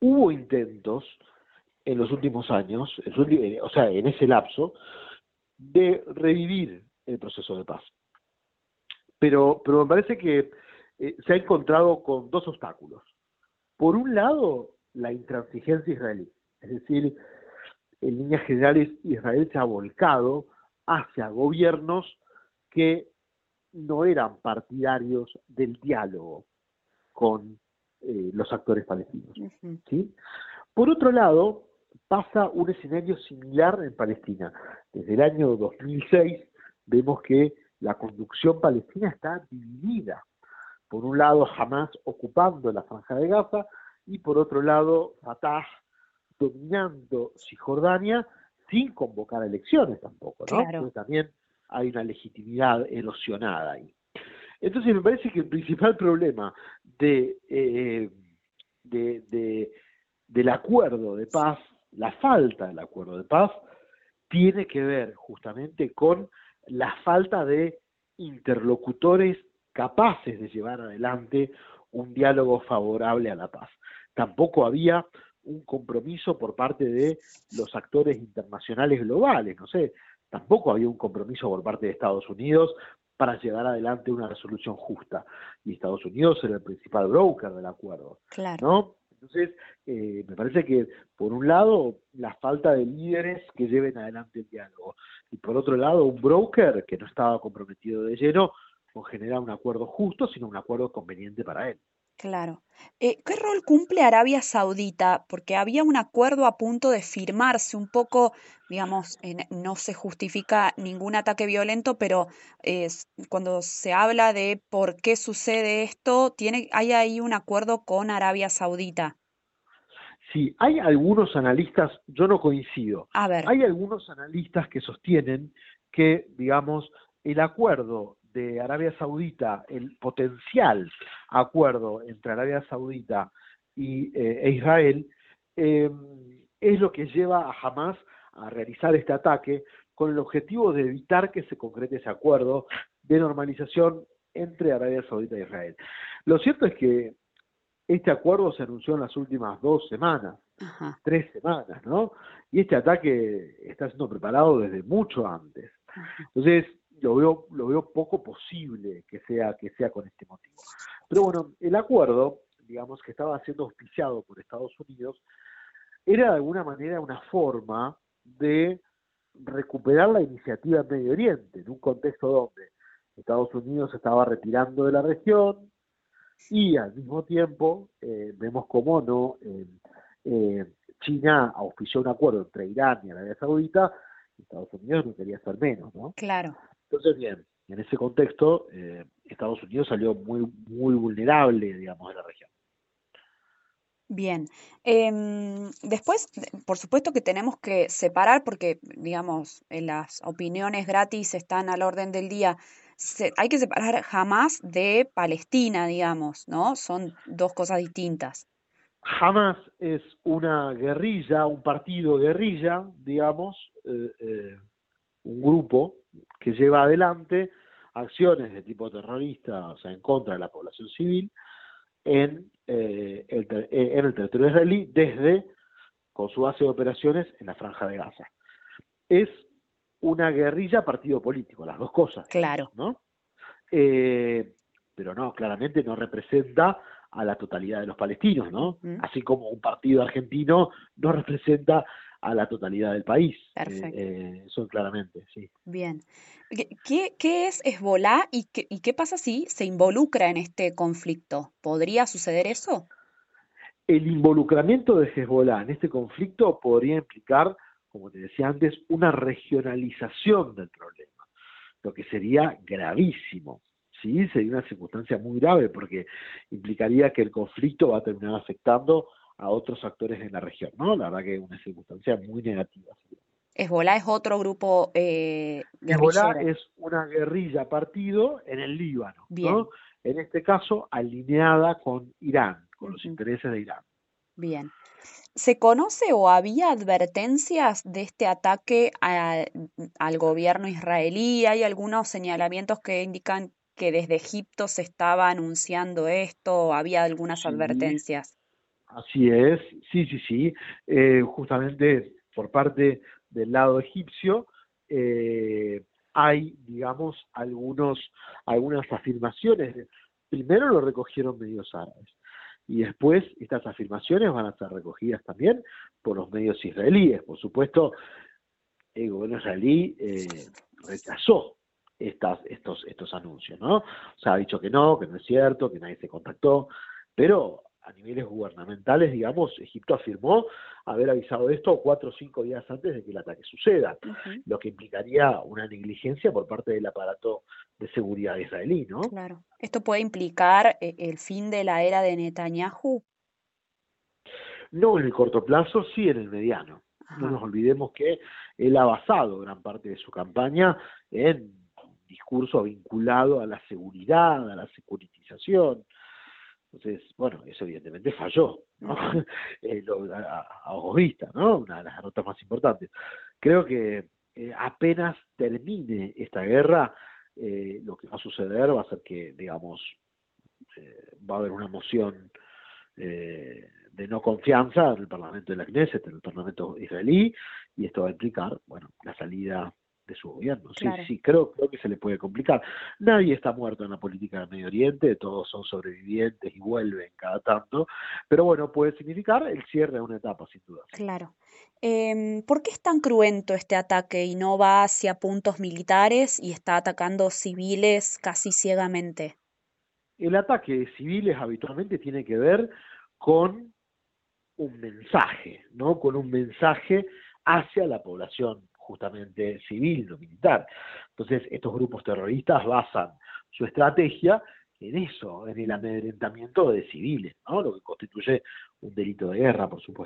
hubo intentos en los últimos años, o sea, en ese lapso, de revivir el proceso de paz. Pero, pero me parece que eh, se ha encontrado con dos obstáculos. Por un lado, la intransigencia israelí, es decir, en líneas generales Israel se ha volcado hacia gobiernos que no eran partidarios del diálogo con eh, los actores palestinos. ¿sí? Por otro lado, pasa un escenario similar en Palestina. Desde el año 2006 vemos que la conducción palestina está dividida. Por un lado, Hamas ocupando la franja de Gaza y por otro lado, Fatah dominando Cisjordania sin convocar elecciones tampoco, ¿no? también hay una legitimidad erosionada ahí. Entonces me parece que el principal problema eh, de, del acuerdo de paz, la falta del acuerdo de paz, tiene que ver justamente con la falta de interlocutores capaces de llevar adelante un diálogo favorable a la paz. Tampoco había un compromiso por parte de los actores internacionales globales, no sé, tampoco había un compromiso por parte de Estados Unidos para llevar adelante una resolución justa. Y Estados Unidos era el principal broker del acuerdo. Claro. ¿no? Entonces, eh, me parece que, por un lado, la falta de líderes que lleven adelante el diálogo. Y por otro lado, un broker que no estaba comprometido de lleno con generar un acuerdo justo, sino un acuerdo conveniente para él. Claro. Eh, ¿Qué rol cumple Arabia Saudita? Porque había un acuerdo a punto de firmarse, un poco, digamos, no se justifica ningún ataque violento, pero cuando se habla de por qué sucede esto, tiene, hay ahí un acuerdo con Arabia Saudita. Sí, hay algunos analistas, yo no coincido. A ver. Hay algunos analistas que sostienen que, digamos, el acuerdo de Arabia Saudita, el potencial acuerdo entre Arabia Saudita y, eh, e Israel, em, es lo que lleva a Hamas a realizar este ataque con el objetivo de evitar que se concrete ese acuerdo de normalización entre Arabia Saudita e Israel. Lo cierto es que este acuerdo se anunció en las últimas dos semanas, tres semanas, ¿no? Y este ataque está siendo preparado desde mucho antes. Entonces, lo veo, lo veo poco posible que sea, que sea con este motivo. Pero bueno, el acuerdo, digamos, que estaba siendo auspiciado por Estados Unidos, era de alguna manera una forma de recuperar la iniciativa en Medio Oriente, en un contexto donde Estados Unidos estaba retirando de la región y al mismo tiempo eh, vemos cómo no eh, eh, China auspició un acuerdo entre Irán y Arabia Saudita Estados Unidos no quería hacer menos, ¿no? Claro. Entonces, bien, en ese contexto, eh, Estados Unidos salió muy, muy vulnerable, digamos, de la región. Bien. Em, después, por supuesto que tenemos que separar, porque, digamos, las opiniones gratis están al orden del día. hay que separar jamás de Palestina, digamos, ¿no? Son dos cosas distintas. Hamas es una guerrilla, un partido guerrilla, digamos, eh, eh, un grupo que lleva adelante acciones de tipo terrorista, o sea, en contra de la población civil, en, eh, el, eh, en el territorio israelí desde con su base de operaciones en la franja de Gaza. Es una guerrilla partido político, las dos cosas. Claro. ¿no? Eh, pero no, claramente no representa a la totalidad de los palestinos, ¿no? Así como un partido argentino no representa a la totalidad del país. Perfecto. Eh, eso claramente, sí. Bien. ¿Qué, qué es Hezbollah y qué, y qué pasa si se involucra en este conflicto? ¿Podría suceder eso? El involucramiento de Hezbollah en este conflicto podría implicar, como te decía antes, una regionalización del problema, lo que sería gravísimo. Sí, sería una circunstancia muy grave porque implicaría que el conflicto va a terminar afectando a otros actores en la región, ¿no? La verdad que es una circunstancia muy negativa. Hezbollah es otro grupo eh, Hezbollah es una guerrilla partido en el Líbano, ¿no? En este caso alineada con Irán, con los intereses de Irán. Bien. ¿Se conoce o había advertencias de este ataque al gobierno israelí? ¿Hay algunos señalamientos que indican que desde Egipto se estaba anunciando esto? ¿Había algunas advertencias? Así es, sí, sí, sí. Eh, justamente por parte del lado egipcio eh, hay, digamos, algunos, algunas afirmaciones. Primero lo recogieron medios árabes y después estas afirmaciones van a ser recogidas también por los medios israelíes. Por supuesto, el gobierno israelí eh, rechazó estas, estos, estos anuncios, ¿no? O sea, ha dicho que no, que no es cierto, que nadie se contactó, pero a niveles gubernamentales, digamos, Egipto afirmó haber avisado de esto cuatro o cinco días antes de que el ataque suceda, lo que implicaría una negligencia por parte del aparato de seguridad israelí, ¿no? Claro. ¿Esto puede implicar eh, el fin de la era de Netanyahu? No en el corto plazo, sí en el mediano. No nos olvidemos que él ha basado gran parte de su campaña en discurso vinculado a la seguridad, a la securitización, entonces, bueno, eso evidentemente falló, ¿no? Eh, a, ojos vistas, ¿no? Una de las derrotas más importantes. Creo que eh, apenas termine esta guerra, eh, lo que va a suceder va a ser que, digamos, va a haber una moción de no confianza en el Parlamento de la Knesset, en el Parlamento israelí, y esto va a implicar, bueno, la salida de su gobierno. Sí, sí, creo, creo que se le puede complicar. Nadie está muerto en la política del Medio Oriente, todos son sobrevivientes y vuelven cada tanto, pero bueno, puede significar el cierre de una etapa, sin duda. Claro. Eh, ¿Por qué es tan cruento este ataque y no va hacia puntos militares y está atacando civiles casi ciegamente? El ataque de civiles habitualmente tiene que ver con un mensaje, ¿no? Con un mensaje hacia la población justamente civil, no militar. Entonces, estos grupos terroristas basan su estrategia en eso, en el amedrentamiento de civiles, ¿no? lo que constituye un delito de guerra, por supuesto.